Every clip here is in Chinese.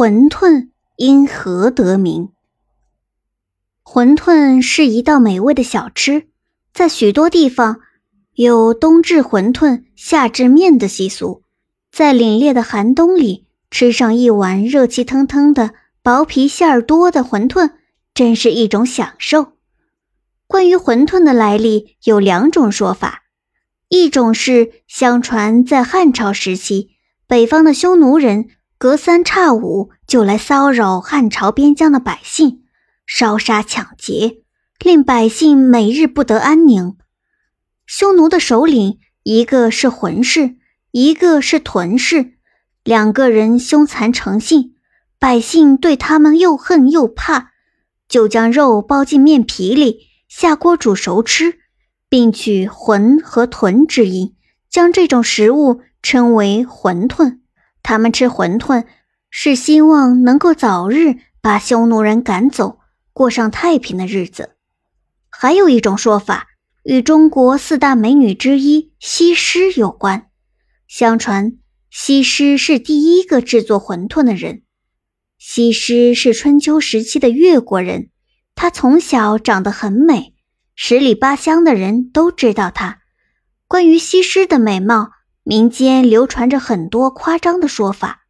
馄饨因何得名？馄饨是一道美味的小吃，在许多地方有冬至馄饨、夏至面的习俗。在凛冽的寒冬里，吃上一碗热气腾腾的、薄皮馅儿多的馄饨，真是一种享受。关于馄饨的来历，有两种说法：一种是相传在汉朝时期，北方的匈奴人。隔三差五就来骚扰汉朝边疆的百姓，烧杀抢劫，令百姓每日不得安宁。匈奴的首领一个是浑氏，一个是屯氏，两个人凶残成性，百姓对他们又恨又怕，就将肉包进面皮里，下锅煮熟吃，并取浑和屯之音，将这种食物称为馄饨。他们吃馄饨，是希望能够早日把匈奴人赶走，过上太平的日子。还有一种说法，与中国四大美女之一西施有关。相传，西施是第一个制作馄饨的人。西施是春秋时期的越国人，她从小长得很美，十里八乡的人都知道她。关于西施的美貌。民间流传着很多夸张的说法。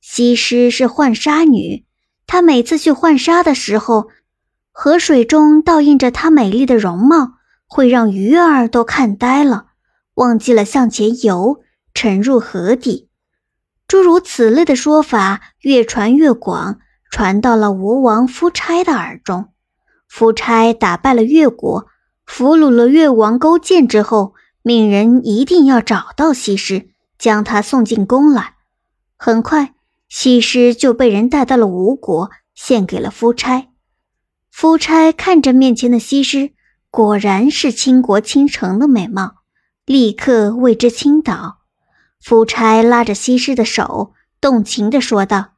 西施是浣纱女，她每次去浣纱的时候，河水中倒映着她美丽的容貌，会让鱼儿都看呆了，忘记了向前游，沉入河底。诸如此类的说法越传越广，传到了吴王夫差的耳中。夫差打败了越国，俘虏了越王勾践之后。命人一定要找到西施，将她送进宫来。很快，西施就被人带到了吴国，献给了夫差。夫差看着面前的西施，果然是倾国倾城的美貌，立刻为之倾倒。夫差拉着西施的手，动情地说道：“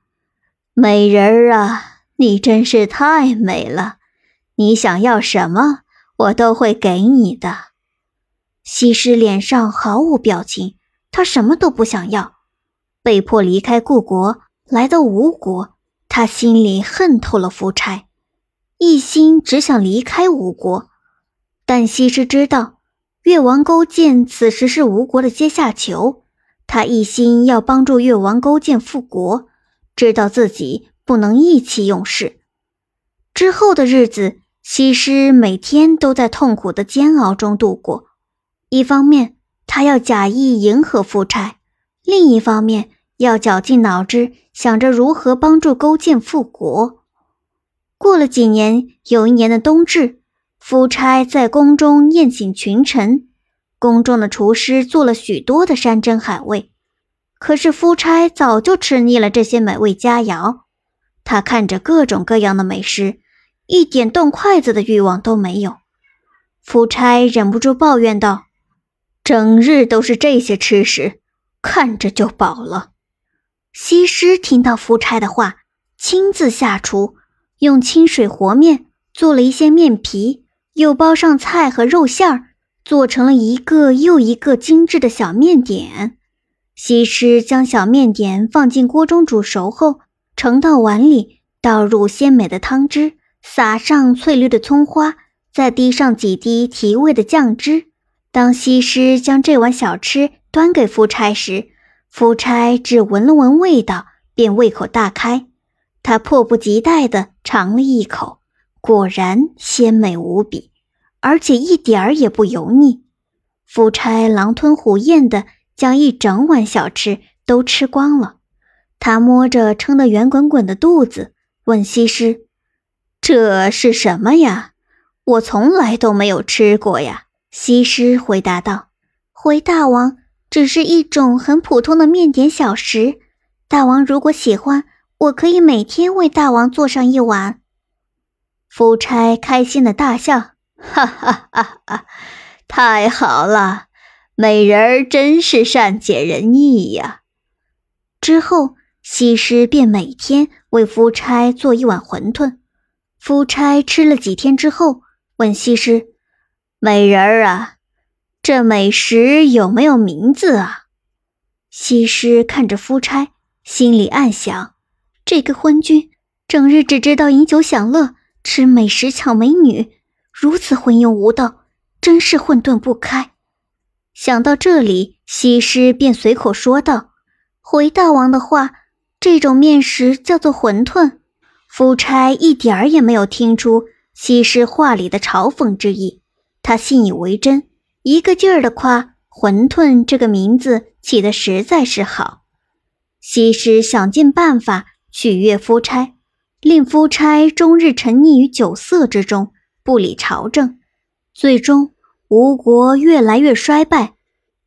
美人儿啊，你真是太美了，你想要什么，我都会给你的。”西施脸上毫无表情，她什么都不想要，被迫离开故国，来到吴国。她心里恨透了夫差，一心只想离开吴国。但西施知道，越王勾践此时是吴国的阶下囚，他一心要帮助越王勾践复国，知道自己不能意气用事。之后的日子，西施每天都在痛苦的煎熬中度过。一方面，他要假意迎合夫差；另一方面，要绞尽脑汁想着如何帮助勾践复国。过了几年，有一年的冬至，夫差在宫中宴请群臣，宫中的厨师做了许多的山珍海味。可是夫差早就吃腻了这些美味佳肴，他看着各种各样的美食，一点动筷子的欲望都没有。夫差忍不住抱怨道。整日都是这些吃食，看着就饱了。西施听到夫差的话，亲自下厨，用清水和面做了一些面皮，又包上菜和肉馅儿，做成了一个又一个精致的小面点。西施将小面点放进锅中煮熟后，盛到碗里，倒入鲜美的汤汁，撒上翠绿的葱花，再滴上几滴提味的酱汁。当西施将这碗小吃端给夫差时，夫差只闻了闻味道，便胃口大开。他迫不及待地尝了一口，果然鲜美无比，而且一点儿也不油腻。夫差狼吞虎咽地将一整碗小吃都吃光了。他摸着撑得圆滚滚的肚子，问西施：“这是什么呀？我从来都没有吃过呀。”西施回答道：“回大王，只是一种很普通的面点小食。大王如果喜欢，我可以每天为大王做上一碗。”夫差开心的大笑：“哈哈哈哈！太好了，美人儿真是善解人意呀。”之后，西施便每天为夫差做一碗馄饨。夫差吃了几天之后，问西施。美人儿啊，这美食有没有名字啊？西施看着夫差，心里暗想：这个昏君整日只知道饮酒享乐，吃美食抢美女，如此昏庸无道，真是混沌不开。想到这里，西施便随口说道：“回大王的话，这种面食叫做馄饨。”夫差一点儿也没有听出西施话里的嘲讽之意，他信以为真，一个劲儿的夸“馄饨”这个名字起得实在是好。西施想尽办法。取悦夫差，令夫差终日沉溺于酒色之中，不理朝政。最终，吴国越来越衰败。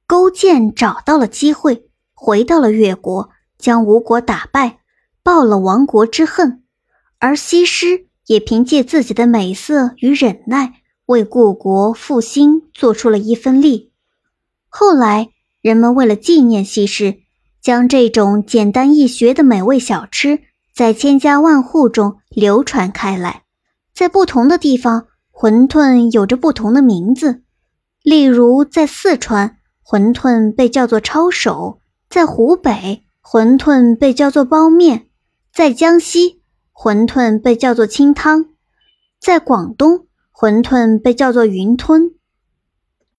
勾践找到了机会，回到了越国，将吴国打败，报了亡国之恨。而西施也凭借自己的美色与忍耐，为故国复兴做出了一份力。后来，人们为了纪念西施。将这种简单易学的美味小吃在千家万户中流传开来。在不同的地方，馄饨有着不同的名字。例如，在四川，馄饨被叫做抄手；在湖北，馄饨被叫做包面；在江西，馄饨被叫做清汤；在广东，馄饨被叫做云吞。